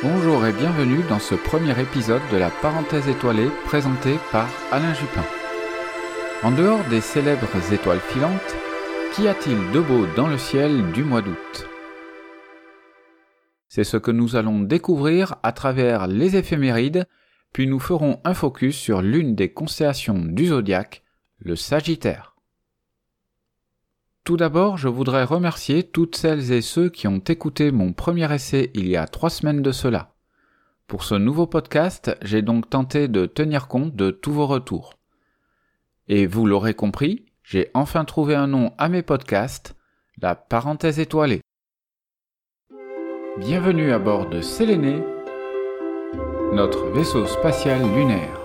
Bonjour et bienvenue dans ce premier épisode de la parenthèse étoilée présentée par Alain Jupin. En dehors des célèbres étoiles filantes, qu'y a-t-il de beau dans le ciel du mois d'août? C'est ce que nous allons découvrir à travers les éphémérides, puis nous ferons un focus sur l'une des constellations du zodiaque, le Sagittaire. Tout d'abord, je voudrais remercier toutes celles et ceux qui ont écouté mon premier essai il y a trois semaines de cela. Pour ce nouveau podcast, j'ai donc tenté de tenir compte de tous vos retours. Et vous l'aurez compris, j'ai enfin trouvé un nom à mes podcasts, la parenthèse étoilée. Bienvenue à bord de Séléné, notre vaisseau spatial lunaire.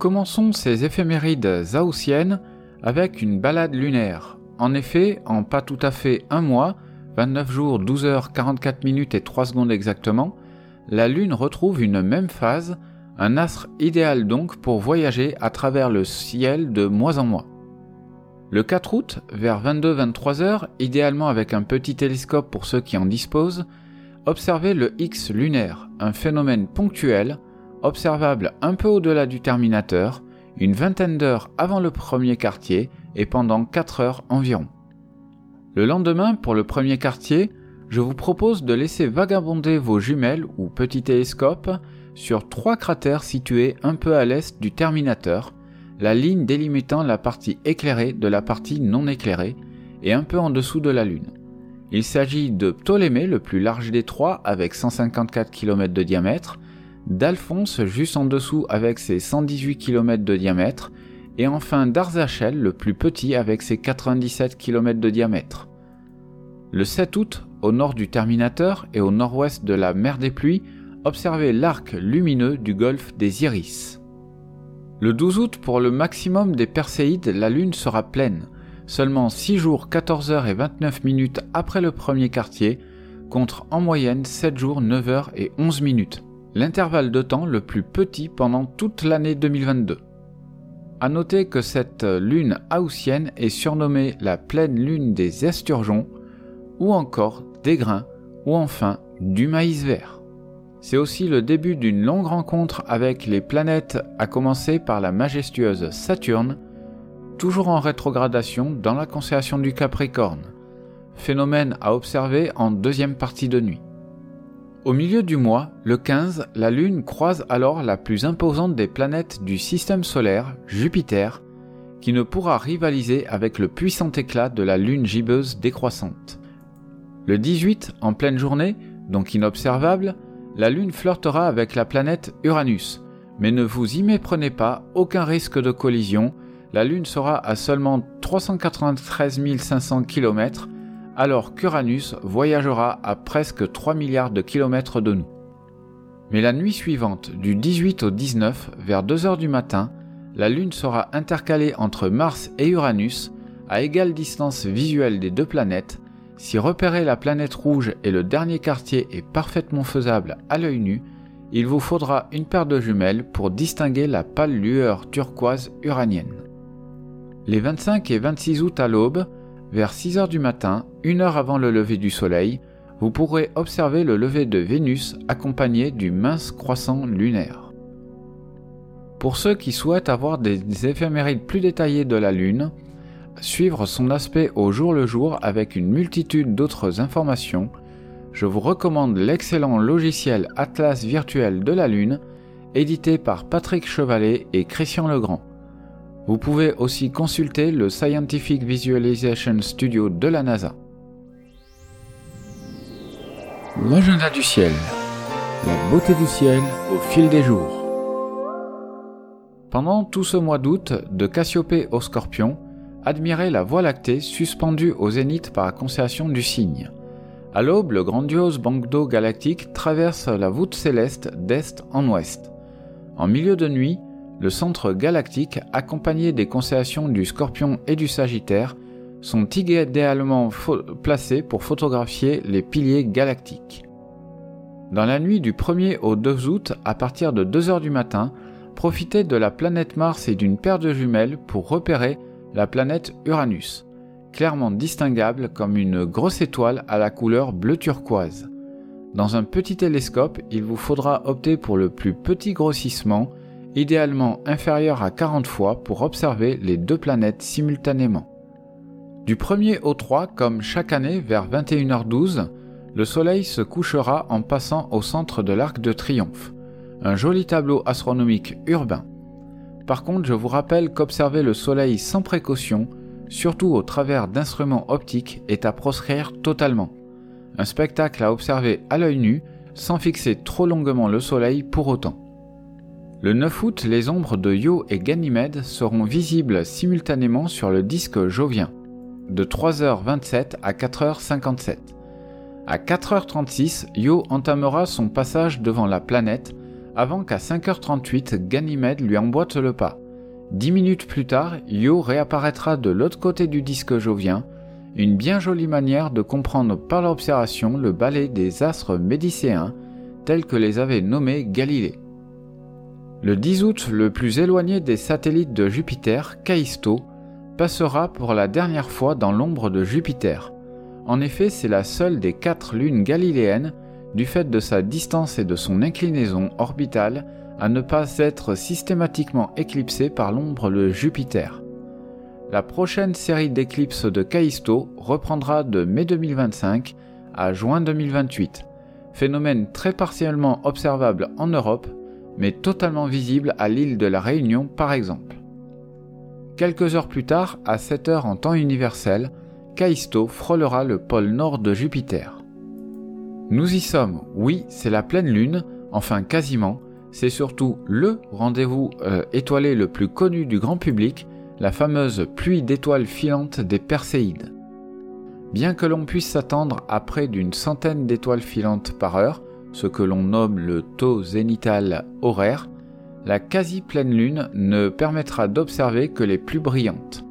Commençons ces éphémérides haussiennes avec une balade lunaire. En effet, en pas tout à fait un mois, 29 jours, 12 heures, 44 minutes et 3 secondes exactement, la Lune retrouve une même phase, un astre idéal donc pour voyager à travers le ciel de mois en mois. Le 4 août, vers 22-23 heures, idéalement avec un petit télescope pour ceux qui en disposent, observez le X lunaire, un phénomène ponctuel, observable un peu au-delà du terminateur, une vingtaine d'heures avant le premier quartier et pendant 4 heures environ. Le lendemain, pour le premier quartier, je vous propose de laisser vagabonder vos jumelles ou petits télescopes sur trois cratères situés un peu à l'est du terminateur, la ligne délimitant la partie éclairée de la partie non éclairée et un peu en dessous de la Lune. Il s'agit de Ptolémée, le plus large des trois avec 154 km de diamètre, d'Alphonse juste en dessous avec ses 118 km de diamètre, et enfin d'Arzachel le plus petit avec ses 97 km de diamètre. Le 7 août, au nord du Terminateur et au nord-ouest de la mer des pluies, observez l'arc lumineux du golfe des Iris. Le 12 août, pour le maximum des Perséides, la Lune sera pleine, seulement 6 jours 14 heures et 29 minutes après le premier quartier, contre en moyenne 7 jours 9 heures et 11 minutes l'intervalle de temps le plus petit pendant toute l'année 2022. A noter que cette lune haussienne est surnommée la pleine lune des esturgeons, ou encore des grains, ou enfin du maïs vert. C'est aussi le début d'une longue rencontre avec les planètes, à commencer par la majestueuse Saturne, toujours en rétrogradation dans la constellation du Capricorne, phénomène à observer en deuxième partie de nuit. Au milieu du mois, le 15, la Lune croise alors la plus imposante des planètes du système solaire, Jupiter, qui ne pourra rivaliser avec le puissant éclat de la Lune gibbeuse décroissante. Le 18, en pleine journée, donc inobservable, la Lune flirtera avec la planète Uranus, mais ne vous y méprenez pas, aucun risque de collision, la Lune sera à seulement 393 500 km alors qu'Uranus voyagera à presque 3 milliards de kilomètres de nous. Mais la nuit suivante, du 18 au 19, vers 2 heures du matin, la Lune sera intercalée entre Mars et Uranus à égale distance visuelle des deux planètes. Si repérer la planète rouge et le dernier quartier est parfaitement faisable à l'œil nu, il vous faudra une paire de jumelles pour distinguer la pâle lueur turquoise uranienne. Les 25 et 26 août à l'aube, vers 6 heures du matin, une heure avant le lever du Soleil, vous pourrez observer le lever de Vénus accompagné du mince croissant lunaire. Pour ceux qui souhaitent avoir des éphémérides plus détaillées de la Lune, suivre son aspect au jour le jour avec une multitude d'autres informations, je vous recommande l'excellent logiciel Atlas virtuel de la Lune, édité par Patrick Chevalet et Christian Legrand. Vous pouvez aussi consulter le Scientific Visualization Studio de la NASA. L'agenda du ciel. La beauté du ciel au fil des jours. Pendant tout ce mois d'août, de Cassiopée au Scorpion, admirez la Voie lactée suspendue au zénith par la constellation du Cygne. À l'aube, le grandiose banc d'eau galactique traverse la voûte céleste d'est en ouest. En milieu de nuit, le centre galactique, accompagné des constellations du Scorpion et du Sagittaire, sont idéalement placés pour photographier les piliers galactiques. Dans la nuit du 1er au 2 août, à partir de 2 heures du matin, profitez de la planète Mars et d'une paire de jumelles pour repérer la planète Uranus, clairement distinguable comme une grosse étoile à la couleur bleu turquoise. Dans un petit télescope, il vous faudra opter pour le plus petit grossissement, idéalement inférieur à 40 fois pour observer les deux planètes simultanément. Du 1er au 3, comme chaque année vers 21h12, le Soleil se couchera en passant au centre de l'Arc de Triomphe, un joli tableau astronomique urbain. Par contre, je vous rappelle qu'observer le Soleil sans précaution, surtout au travers d'instruments optiques, est à proscrire totalement. Un spectacle à observer à l'œil nu, sans fixer trop longuement le Soleil pour autant. Le 9 août, les ombres de Io et Ganymède seront visibles simultanément sur le disque jovien de 3h27 à 4h57. À 4h36, Io entamera son passage devant la planète avant qu'à 5h38 Ganymède lui emboîte le pas. Dix minutes plus tard, Io réapparaîtra de l'autre côté du disque jovien, une bien jolie manière de comprendre par l'observation le balai des astres médicéens tels que les avait nommés Galilée. Le 10 août, le plus éloigné des satellites de Jupiter, Callisto, passera pour la dernière fois dans l'ombre de Jupiter. En effet, c'est la seule des quatre lunes galiléennes, du fait de sa distance et de son inclinaison orbitale, à ne pas être systématiquement éclipsée par l'ombre de Jupiter. La prochaine série d'éclipses de Callisto reprendra de mai 2025 à juin 2028, phénomène très partiellement observable en Europe, mais totalement visible à l'île de la Réunion par exemple. Quelques heures plus tard, à 7 heures en temps universel, Callisto frôlera le pôle nord de Jupiter. Nous y sommes, oui, c'est la pleine lune, enfin quasiment, c'est surtout LE rendez-vous euh, étoilé le plus connu du grand public, la fameuse pluie d'étoiles filantes des Perséides. Bien que l'on puisse s'attendre à près d'une centaine d'étoiles filantes par heure, ce que l'on nomme le taux zénital horaire, la quasi-pleine lune ne permettra d'observer que les plus brillantes.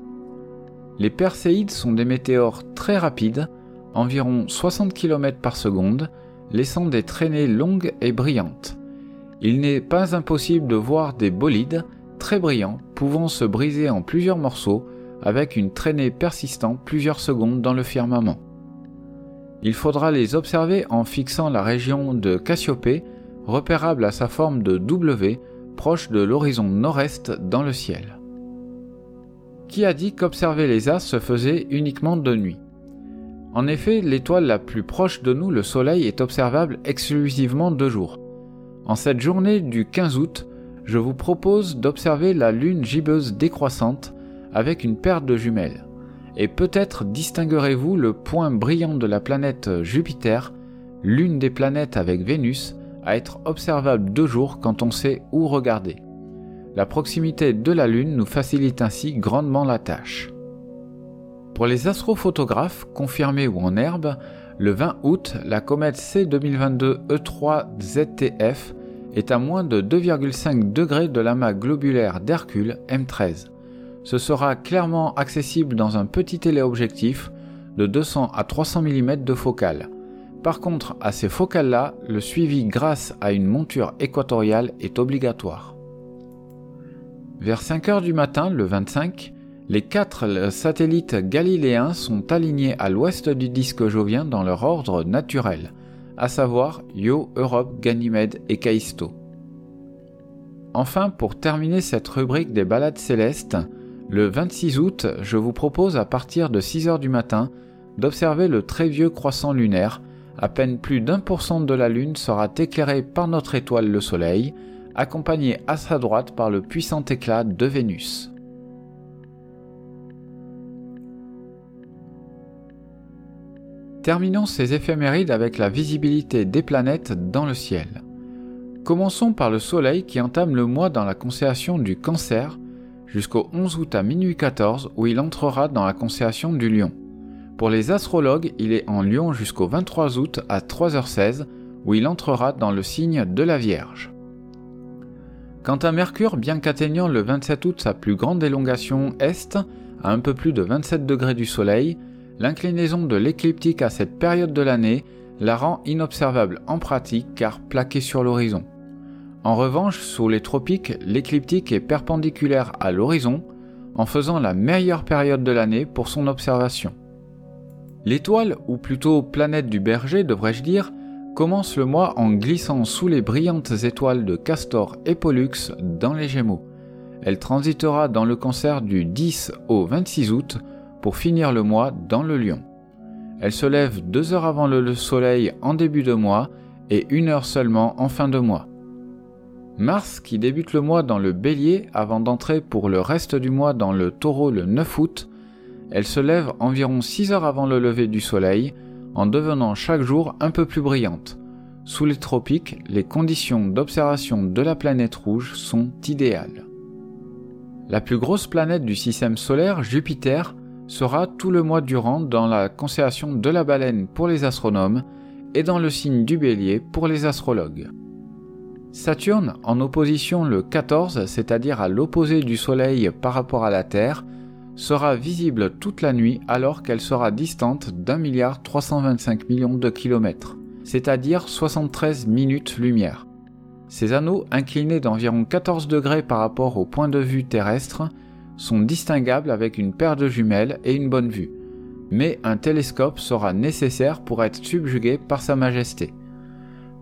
Les Perséides sont des météores très rapides, environ 60 km par seconde, laissant des traînées longues et brillantes. Il n'est pas impossible de voir des bolides très brillants pouvant se briser en plusieurs morceaux avec une traînée persistant plusieurs secondes dans le firmament. Il faudra les observer en fixant la région de Cassiopée, repérable à sa forme de W, proche de l'horizon nord-est dans le ciel. Qui a dit qu'observer les astres se faisait uniquement de nuit? En effet, l'étoile la plus proche de nous, le Soleil, est observable exclusivement de jour. En cette journée du 15 août, je vous propose d'observer la lune gibbeuse décroissante avec une paire de jumelles. Et peut-être distinguerez-vous le point brillant de la planète Jupiter, l'une des planètes avec Vénus, à être observable de jour quand on sait où regarder. La proximité de la Lune nous facilite ainsi grandement la tâche. Pour les astrophotographes, confirmés ou en herbe, le 20 août, la comète C 2022 E3 ZTF est à moins de 2,5 degrés de l'amas globulaire d'Hercule M13. Ce sera clairement accessible dans un petit téléobjectif de 200 à 300 mm de focale. Par contre, à ces focales-là, le suivi grâce à une monture équatoriale est obligatoire. Vers 5 heures du matin, le 25, les quatre satellites galiléens sont alignés à l'ouest du disque jovien dans leur ordre naturel, à savoir Io, Europe, Ganymède et Callisto. Enfin, pour terminer cette rubrique des balades célestes, le 26 août, je vous propose à partir de 6 heures du matin d'observer le très vieux croissant lunaire à peine plus d'un pour cent de la Lune sera éclairé par notre étoile le Soleil, accompagné à sa droite par le puissant éclat de Vénus. Terminons ces éphémérides avec la visibilité des planètes dans le ciel. Commençons par le Soleil qui entame le mois dans la constellation du Cancer jusqu'au 11 août à minuit 14 où il entrera dans la constellation du Lion. Pour les astrologues, il est en Lion jusqu'au 23 août à 3h16, où il entrera dans le signe de la Vierge. Quant à Mercure, bien qu'atteignant le 27 août sa plus grande élongation est, à un peu plus de 27 degrés du Soleil, l'inclinaison de l'écliptique à cette période de l'année la rend inobservable en pratique car plaquée sur l'horizon. En revanche, sous les tropiques, l'écliptique est perpendiculaire à l'horizon, en faisant la meilleure période de l'année pour son observation. L'étoile, ou plutôt planète du berger devrais-je dire, commence le mois en glissant sous les brillantes étoiles de Castor et Pollux dans les Gémeaux. Elle transitera dans le cancer du 10 au 26 août pour finir le mois dans le Lion. Elle se lève deux heures avant le soleil en début de mois et une heure seulement en fin de mois. Mars, qui débute le mois dans le bélier avant d'entrer pour le reste du mois dans le taureau le 9 août, elle se lève environ 6 heures avant le lever du soleil, en devenant chaque jour un peu plus brillante. Sous les tropiques, les conditions d'observation de la planète rouge sont idéales. La plus grosse planète du système solaire, Jupiter, sera tout le mois durant dans la constellation de la baleine pour les astronomes et dans le signe du bélier pour les astrologues. Saturne, en opposition le 14, c'est-à-dire à, l'opposé du Soleil par rapport à la Terre, sera visible toute la nuit alors qu'elle sera distante d'un milliard 325 millions de kilomètres, c'est-à-dire 73 minutes lumière. Ces anneaux, inclinés d'environ 14 degrés par rapport au point de vue terrestre, sont distinguables avec une paire de jumelles et une bonne vue, mais un télescope sera nécessaire pour être subjugué par Sa Majesté.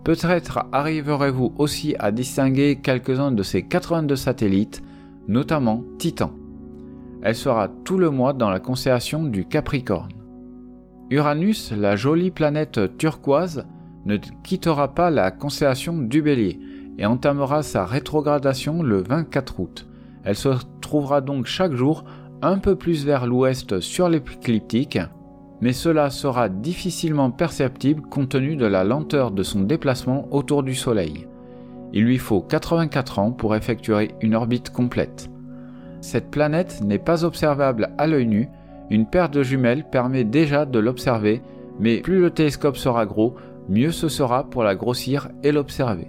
Peut-être arriverez-vous aussi à distinguer quelques-uns de ces 82 satellites, notamment Titan. Elle sera tout le mois dans la constellation du Capricorne. Uranus, la jolie planète turquoise, ne quittera pas la constellation du Bélier et entamera sa rétrogradation le 24 août. Elle se trouvera donc chaque jour un peu plus vers l'ouest sur l'écliptique, mais cela sera difficilement perceptible compte tenu de la lenteur de son déplacement autour du Soleil. Il lui faut 84 ans pour effectuer une orbite complète. Cette planète n'est pas observable à l'œil nu, une paire de jumelles permet déjà de l'observer, mais plus le télescope sera gros, mieux ce sera pour la grossir et l'observer.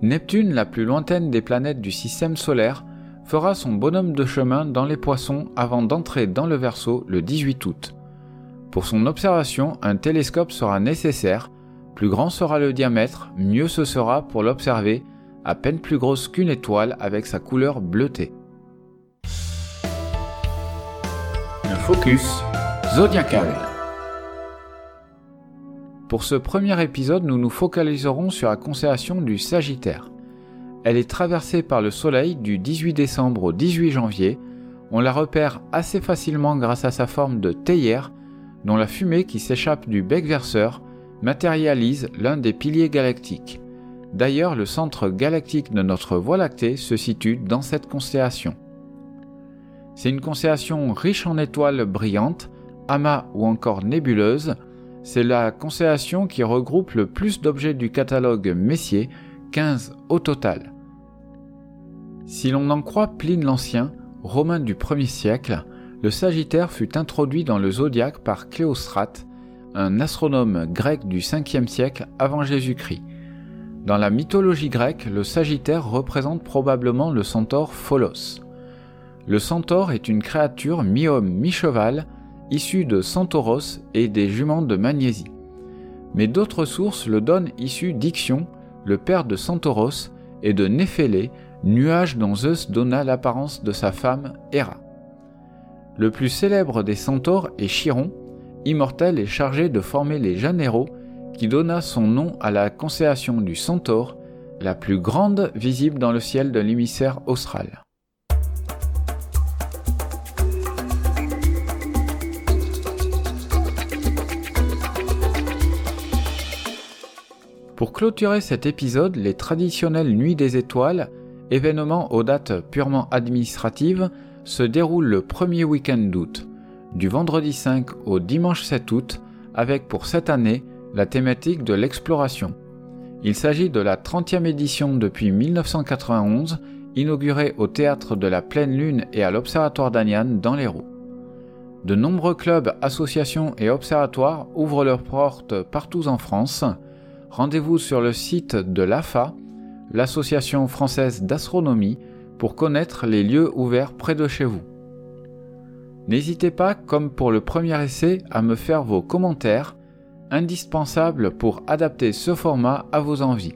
Neptune, la plus lointaine des planètes du système solaire, fera son bonhomme de chemin dans les poissons avant d'entrer dans le Verseau le 18 août. Pour son observation, un télescope sera nécessaire, plus grand sera le diamètre, mieux ce sera pour l'observer, à peine plus grosse qu'une étoile avec sa couleur bleutée. Le focus zodiacal. Pour ce premier épisode, nous nous focaliserons sur la constellation du Sagittaire. Elle est traversée par le Soleil du 18 décembre au 18 janvier. On la repère assez facilement grâce à sa forme de théière, dont la fumée qui s'échappe du bec verseur matérialise l'un des piliers galactiques. D'ailleurs, le centre galactique de notre Voie lactée se situe dans cette constellation. C'est une constellation riche en étoiles brillantes, amas ou encore nébuleuses. C'est la constellation qui regroupe le plus d'objets du catalogue Messier 15 au total. Si l'on en croit Pline l'Ancien, romain du 1er siècle, le Sagittaire fut introduit dans le zodiaque par Cléostrate, un astronome grec du 5e siècle avant Jésus-Christ. Dans la mythologie grecque, le Sagittaire représente probablement le centaure Pholos. Le centaure est une créature mi-homme mi-cheval, issue de Centauros et des juments de Magnésie. Mais d'autres sources le donnent issu d'Ixion, le père de Centauros, et de Néphélé, nuage dont Zeus donna l'apparence de sa femme Héra. Le plus célèbre des centaures est Chiron, immortel et chargé de former les héros, qui donna son nom à la constellation du Centaure, la plus grande visible dans le ciel de l'hémisphère austral. Pour clôturer cet épisode, les traditionnelles Nuits des Étoiles, événements aux dates purement administratives, se déroulent le premier week-end d'août, du vendredi 5 au dimanche 7 août, avec pour cette année la thématique de l'exploration. Il s'agit de la 30e édition depuis 1991, inaugurée au Théâtre de la Pleine Lune et à l'Observatoire d'Aniane dans l'Hérault. De nombreux clubs, associations et observatoires ouvrent leurs portes partout en France, rendez-vous sur le site de l'AFA, l'Association française d'astronomie, pour connaître les lieux ouverts près de chez vous. N'hésitez pas, comme pour le premier essai, à me faire vos commentaires, indispensables pour adapter ce format à vos envies.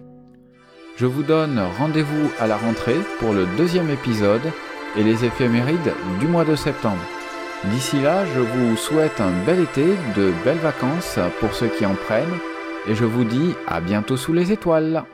Je vous donne rendez-vous à la rentrée pour le deuxième épisode et les éphémérides du mois de septembre. D'ici là, je vous souhaite un bel été, de belles vacances pour ceux qui en prennent et je vous dis à bientôt sous les étoiles.